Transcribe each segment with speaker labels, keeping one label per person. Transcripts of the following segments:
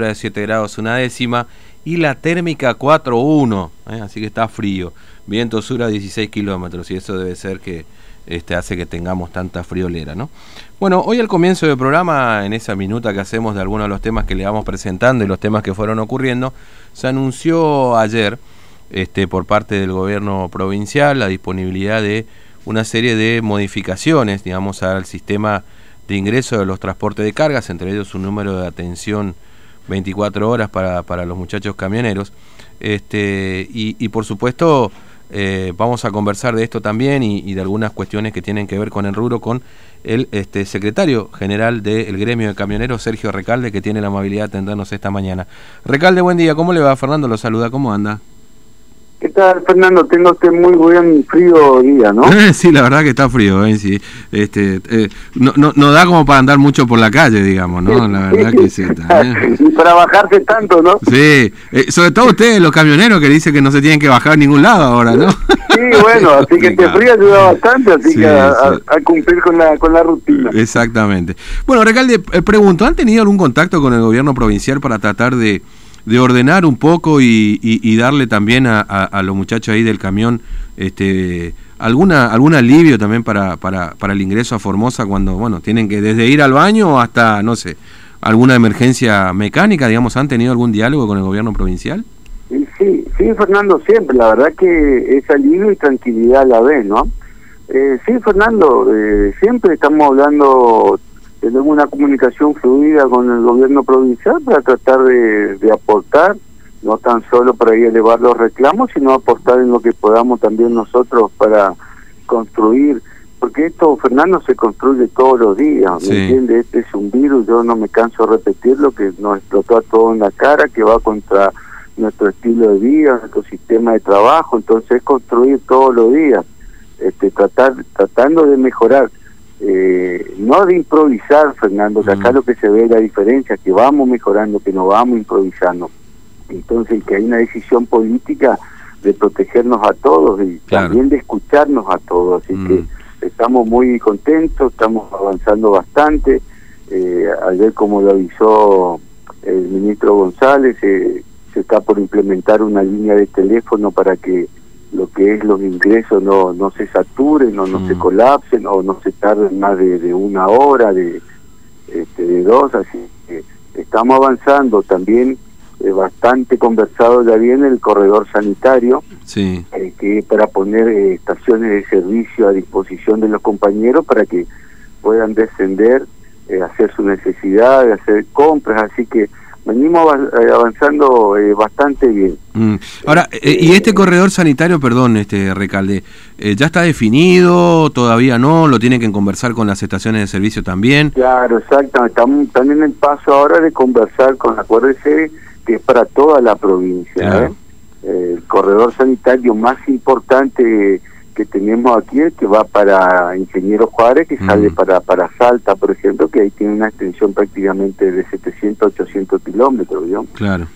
Speaker 1: de 7 grados una décima y la térmica 4.1, ¿eh? así que está frío. Viento sur a 16 kilómetros y eso debe ser que este, hace que tengamos tanta friolera, ¿no? Bueno, hoy al comienzo del programa, en esa minuta que hacemos de algunos de los temas que le vamos presentando y los temas que fueron ocurriendo, se anunció ayer este, por parte del gobierno provincial la disponibilidad de una serie de modificaciones, digamos, al sistema de ingreso de los transportes de cargas, entre ellos un número de atención 24 horas para, para los muchachos camioneros. Este, y, y por supuesto, eh, vamos a conversar de esto también y, y, de algunas cuestiones que tienen que ver con el rubro con el este, secretario general del gremio de camioneros, Sergio Recalde, que tiene la amabilidad de atendernos esta mañana. Recalde, buen día, ¿cómo le va? Fernando lo saluda, ¿cómo anda?
Speaker 2: ¿Qué tal, Fernando? Tengo este muy buen frío día, ¿no?
Speaker 1: sí, la verdad que está frío, ¿eh? sí. Este, eh, no, no, no, da como para andar mucho por la calle, digamos, ¿no? La verdad que sí. Está,
Speaker 2: ¿eh? Y para bajarse tanto, ¿no?
Speaker 1: Sí, eh, sobre todo ustedes, los camioneros, que dicen que no se tienen que bajar a ningún lado ahora, ¿no?
Speaker 2: Sí, bueno, así que este frío ayuda bastante, así sí, que a, sí. a, a, cumplir con la, con la rutina.
Speaker 1: Exactamente. Bueno, Recalde, eh, pregunto, ¿han tenido algún contacto con el gobierno provincial para tratar de de ordenar un poco y, darle también a, a, a, los muchachos ahí del camión este alguna algún alivio también para, para, para el ingreso a Formosa cuando bueno tienen que desde ir al baño hasta no sé alguna emergencia mecánica digamos han tenido algún diálogo con el gobierno provincial
Speaker 2: sí sí Fernando siempre la verdad que es alivio y tranquilidad a la vez no eh, sí Fernando eh, siempre estamos hablando tenemos una comunicación fluida con el gobierno provincial para tratar de, de, aportar, no tan solo para ir a elevar los reclamos, sino aportar en lo que podamos también nosotros para construir, porque esto, Fernando, se construye todos los días, ¿me sí. entiende? Este es un virus, yo no me canso de repetirlo, que nos explotó a todos en la cara, que va contra nuestro estilo de vida, nuestro sistema de trabajo, entonces es construir todos los días, este, tratar, tratando de mejorar eh, no de improvisar, Fernando, que acá lo que se ve es la diferencia, que vamos mejorando, que no vamos improvisando. Entonces, que hay una decisión política de protegernos a todos y claro. también de escucharnos a todos. Así mm. que estamos muy contentos, estamos avanzando bastante. Eh, ayer, como lo avisó el ministro González, eh, se está por implementar una línea de teléfono para que lo que es los ingresos no no se saturen o no mm. se colapsen o no se tarden más de, de una hora de este, de dos así que estamos avanzando también eh, bastante conversado ya viene el corredor sanitario
Speaker 1: sí.
Speaker 2: eh, que para poner eh, estaciones de servicio a disposición de los compañeros para que puedan descender eh, hacer su necesidad hacer compras así que venimos eh, avanzando eh, bastante bien.
Speaker 1: Mm. Ahora, eh, ¿y este corredor sanitario, perdón, este Recalde, eh, ya está definido, todavía no, lo tienen que conversar con las estaciones de servicio también?
Speaker 2: Claro, exacto, estamos también en el paso ahora de conversar con, acuérdese que es para toda la provincia, claro. el corredor sanitario más importante que tenemos aquí es que va para Ingeniero Juárez, que sale para para Salta, por ejemplo, que ahí tiene una extensión prácticamente de 700 800 kilómetros, ¿no?
Speaker 1: Claro.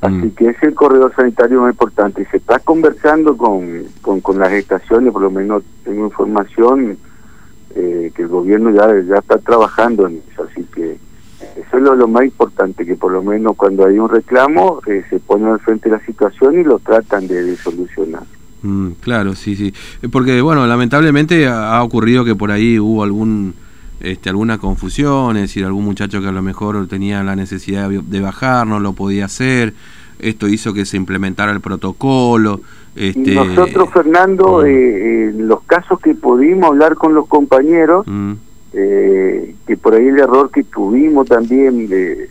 Speaker 2: Así mm. que es el corredor sanitario más importante. Y se está conversando con, con, con las estaciones, por lo menos tengo información eh, que el gobierno ya, ya está trabajando en eso. Así que eso es lo, lo más importante, que por lo menos cuando hay un reclamo eh, se ponen al frente de la situación y lo tratan de, de solucionar.
Speaker 1: Mm, claro, sí, sí. Porque, bueno, lamentablemente ha ocurrido que por ahí hubo algún este, alguna confusión, es decir, algún muchacho que a lo mejor tenía la necesidad de bajar, no lo podía hacer, esto hizo que se implementara el protocolo. Este...
Speaker 2: Nosotros, Fernando, eh, en los casos que pudimos hablar con los compañeros, mm. eh, que por ahí el error que tuvimos también de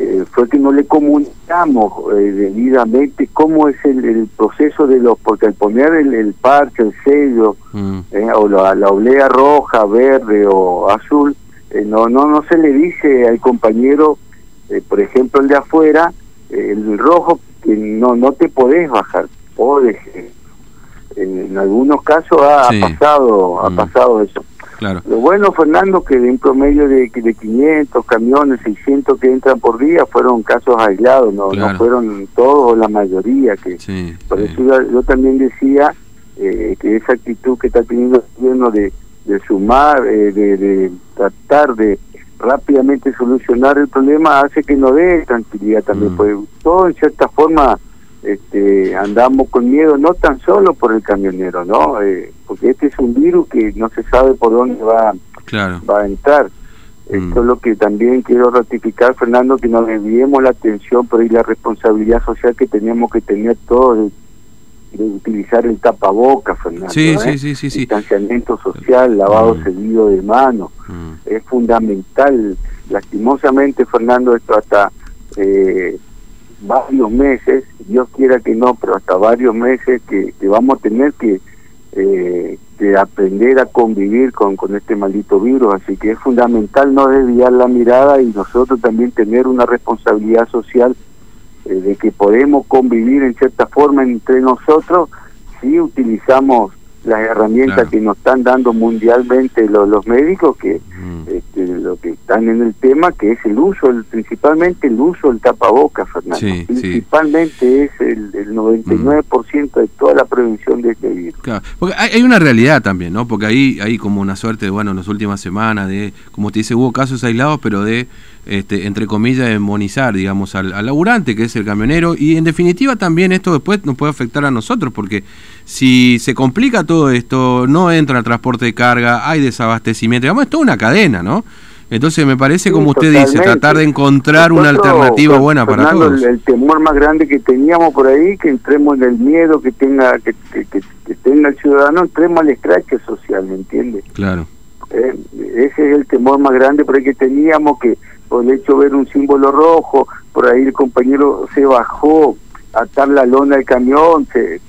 Speaker 2: eh, fue que no le comunicamos eh, debidamente cómo es el, el, proceso de los, porque al poner el, el parche, el sello, mm. eh, o la, la, oblea roja, verde o azul, eh, no, no, no se le dice al compañero, eh, por ejemplo el de afuera, el rojo, que no, no te podés bajar, podés. En, en algunos casos ha, sí. ha pasado, mm. ha pasado eso.
Speaker 1: Claro.
Speaker 2: Lo bueno, Fernando, que de un promedio de, de 500 camiones, 600 que entran por día, fueron casos aislados, no, claro. no fueron todos o la mayoría. que
Speaker 1: sí,
Speaker 2: Por
Speaker 1: sí.
Speaker 2: eso yo, yo, también decía eh, que esa actitud que está teniendo el gobierno de, de sumar, eh, de, de, tratar de, rápidamente solucionar el problema hace que no dé tranquilidad también, mm. pues todo en cierta forma este, andamos con miedo, no tan solo por el camionero, ¿no? Eh, porque este es un virus que no se sabe por dónde va, va a entrar. Mm. Esto es lo que también quiero ratificar, Fernando, que nos desviemos la atención por ahí la responsabilidad social que tenemos que tener todos de, utilizar el tapaboca, Fernando.
Speaker 1: Sí, ¿eh? sí, sí,
Speaker 2: Distanciamiento social, lavado mm. seguido de manos. Mm. Es fundamental. Lastimosamente, Fernando, esto hasta eh, varios meses, Dios quiera que no, pero hasta varios meses que, vamos a tener que, eh, aprender a convivir con, con este maldito virus. Así que es fundamental no desviar la mirada y nosotros también tener una responsabilidad social eh, de que podemos convivir en cierta forma entre nosotros si utilizamos las herramientas que nos están dando mundialmente los, los médicos que mm. este, lo que están en el tema que es el uso el, principalmente el uso del tapabocas Fernando. Principalmente es el, el 99% de toda la prevención de este virus.
Speaker 1: Porque hay, una realidad también no porque ahí hay como una suerte de, bueno en las últimas semanas de como te dice hubo casos aislados pero de este, entre comillas, demonizar, digamos, al, al, laburante, que es el camionero, y en definitiva también esto después nos puede afectar a nosotros, porque si se complica todo esto, no entra el transporte de carga, hay desabastecimiento, digamos, es toda una cadena, ¿no? Entonces me parece, como usted dice, tratar de encontrar una alternativa buena para todos.
Speaker 2: El, temor más grande que teníamos por ahí, que entremos en el miedo que tenga que, que, tenga el ciudadano, entremos al escrache social, ¿me entiende?
Speaker 1: Claro.
Speaker 2: Eh, ese es el temor más grande por ahí que teníamos, que por el hecho de ver un símbolo rojo, por ahí el compañero se bajó a atar la lona del camión, se,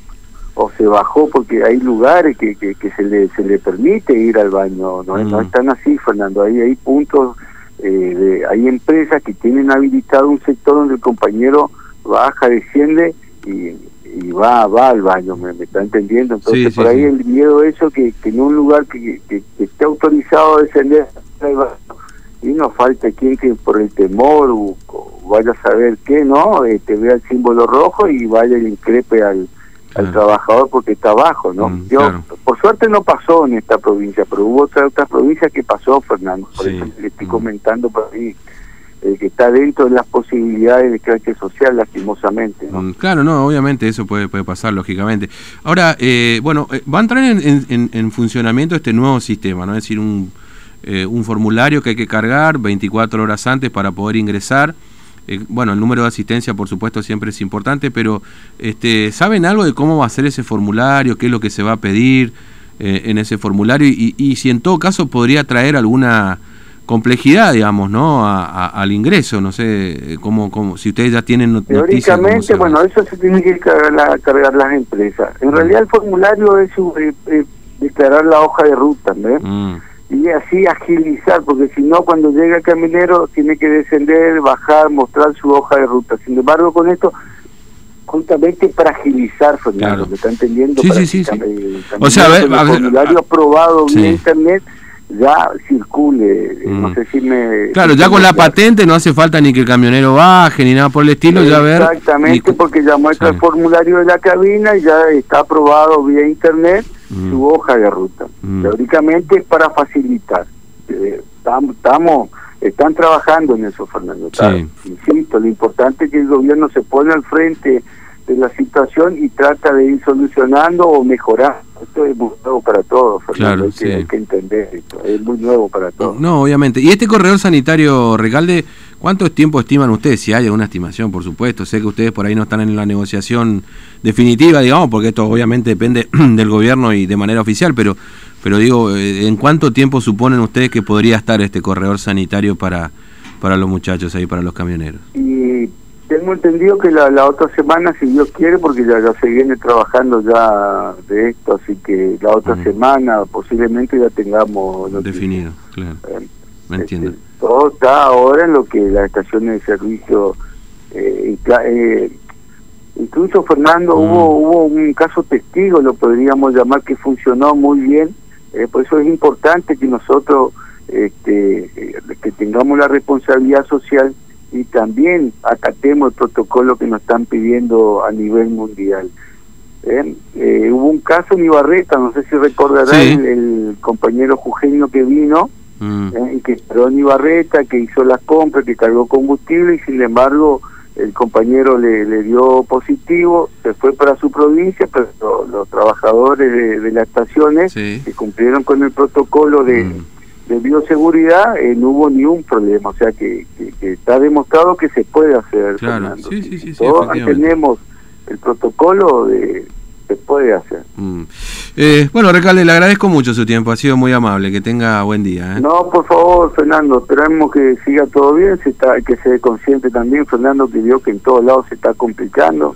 Speaker 2: o se bajó porque hay lugares que, que, se, le, se le permite ir al baño, no, no mm. están así, Fernando, ahí hay puntos, eh, hay empresas que tienen habilitado un sector donde el compañero baja, desciende y, y va va al baño, me, está entendiendo, entonces por ahí el miedo eso que, que en un lugar que, que, esté autorizado a descender y no falta quien que por el temor o, vaya a saber qué, ¿no? Este, vea el símbolo rojo y vaya y increpe al, al trabajador porque está abajo, ¿no? Mm, Yo, por suerte no pasó en esta provincia, pero hubo otras, otras provincias que pasó, Fernando, por eso le estoy mm. comentando por ahí. El que está dentro de las posibilidades de carácter social, lastimosamente. Mm,
Speaker 1: claro, no, obviamente eso puede, puede pasar, lógicamente. Ahora, eh, bueno, eh, va a entrar en, en, en, funcionamiento este nuevo sistema, ¿no? Es decir, un, eh, un formulario que hay que cargar 24 horas antes para poder ingresar. Eh, bueno, el número de asistencia, por supuesto, siempre es importante, pero este, ¿saben algo de cómo va a ser ese formulario? ¿Qué es lo que se va a pedir eh, en ese formulario? Y, si en todo caso podría traer alguna complejidad, digamos, ¿no? al ingreso, no sé, cómo, cómo, si ustedes ya tienen
Speaker 2: noticias. Teóricamente, bueno, eso se tiene que cargar, cargar las empresas. En realidad el formulario es declarar la hoja de ruta, ¿no? y así agilizar, porque si no, cuando llega el caminero tiene que descender, bajar, mostrar su hoja de ruta. Sin embargo, con esto, justamente para agilizar, Fernando, ¿me está entendiendo?
Speaker 1: Sí, sí, sí,
Speaker 2: O sea, a ver, el formulario aprobado vía internet ya circule, no mm. sé si me...
Speaker 1: Claro, ya con la patente no hace falta ni que el camionero baje ni nada por el estilo, ya ver...
Speaker 2: Exactamente, porque ya muestra el formulario de la cabina y ya está aprobado vía internet Mm. su hoja de ruta. Mm. Teóricamente es para facilitar. Eh, estamos, están trabajando en eso, Fernando. Insisto, lo importante es que el gobierno se pone al frente de la situación y trata de ir solucionando o mejorar. Esto es muy nuevo para todos, Fernando. hay, que, entender esto. Es muy nuevo para todos.
Speaker 1: No, obviamente. ¿Y este corredor sanitario, Recalde, cuánto tiempo estiman ustedes? Si hay alguna estimación, por supuesto. Sé que ustedes por ahí no están en la negociación definitiva, digamos, porque esto obviamente depende del gobierno y de manera oficial, pero, pero digo, eh, ¿en cuánto tiempo suponen ustedes que podría estar este corredor sanitario para, para los muchachos ahí, para los camioneros?
Speaker 2: Y tengo entendido que la, otra semana, si Dios quiere, porque ya, ya se viene trabajando ya de esto, así que la otra semana posiblemente ya tengamos...
Speaker 1: Definido, claro. Eh, Me entiendo. Este,
Speaker 2: todo está ahora en lo que las estaciones de servicio... Eh, eh, incluso Fernando mm. hubo hubo un caso testigo lo podríamos llamar que funcionó muy bien eh, por eso es importante que nosotros este, que tengamos la responsabilidad social y también acatemos el protocolo que nos están pidiendo a nivel mundial. ¿Eh? Eh, hubo un caso en Ibarreta, no sé si recordarán el, compañero jujeño que vino, mm. ¿eh? y que Ronnie Barreta, que hizo las compras, que cargó combustible y sin embargo el compañero le, le dio positivo, se fue para su provincia, pero los, trabajadores de, las estaciones que cumplieron con el protocolo de, mm. De bioseguridad, eh, no hubo ni un problema, o sea que, está demostrado que se puede hacer.
Speaker 1: Claro, sí, sí, sí,
Speaker 2: Todos tenemos el protocolo de se puede hacer.
Speaker 1: Mm. Eh, bueno, Recalde, le agradezco mucho su tiempo, ha sido muy amable, que tenga buen día.
Speaker 2: ¿eh? No, por favor, Fernando, esperamos que siga todo bien, se está, que se dé consciente también, Fernando, que vio que en todos lados se está complicando,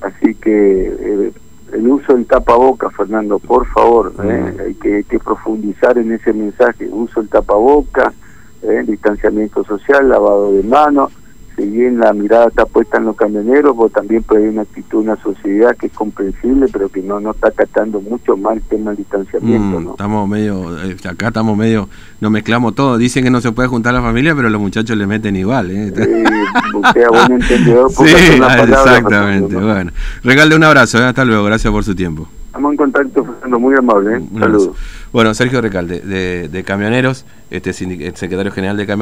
Speaker 2: así que eh, el uso del tapaboca, Fernando, por favor, mm. hay, que, hay, que, profundizar en ese mensaje, uso del tapaboca, distanciamiento social, lavado de manos, si bien la mirada está puesta en los camioneros, pues también puede haber una actitud, una sociedad que es comprensible, pero que no, no está acatando mucho mal el tema del distanciamiento. Mm,
Speaker 1: estamos medio, eh, acá estamos medio, nos mezclamos todo. Dicen que no se puede juntar la familia, pero los muchachos le meten igual. ¿eh?
Speaker 2: buen entendedor.
Speaker 1: Sí, exactamente. Bueno, regale un abrazo, ¿eh? hasta luego, gracias por su tiempo.
Speaker 2: Estamos en contacto, Fernando, muy amable. ¿eh? Saludos.
Speaker 1: Bueno, Sergio Recalde, de, de Camioneros, este secretario general de Camioneros.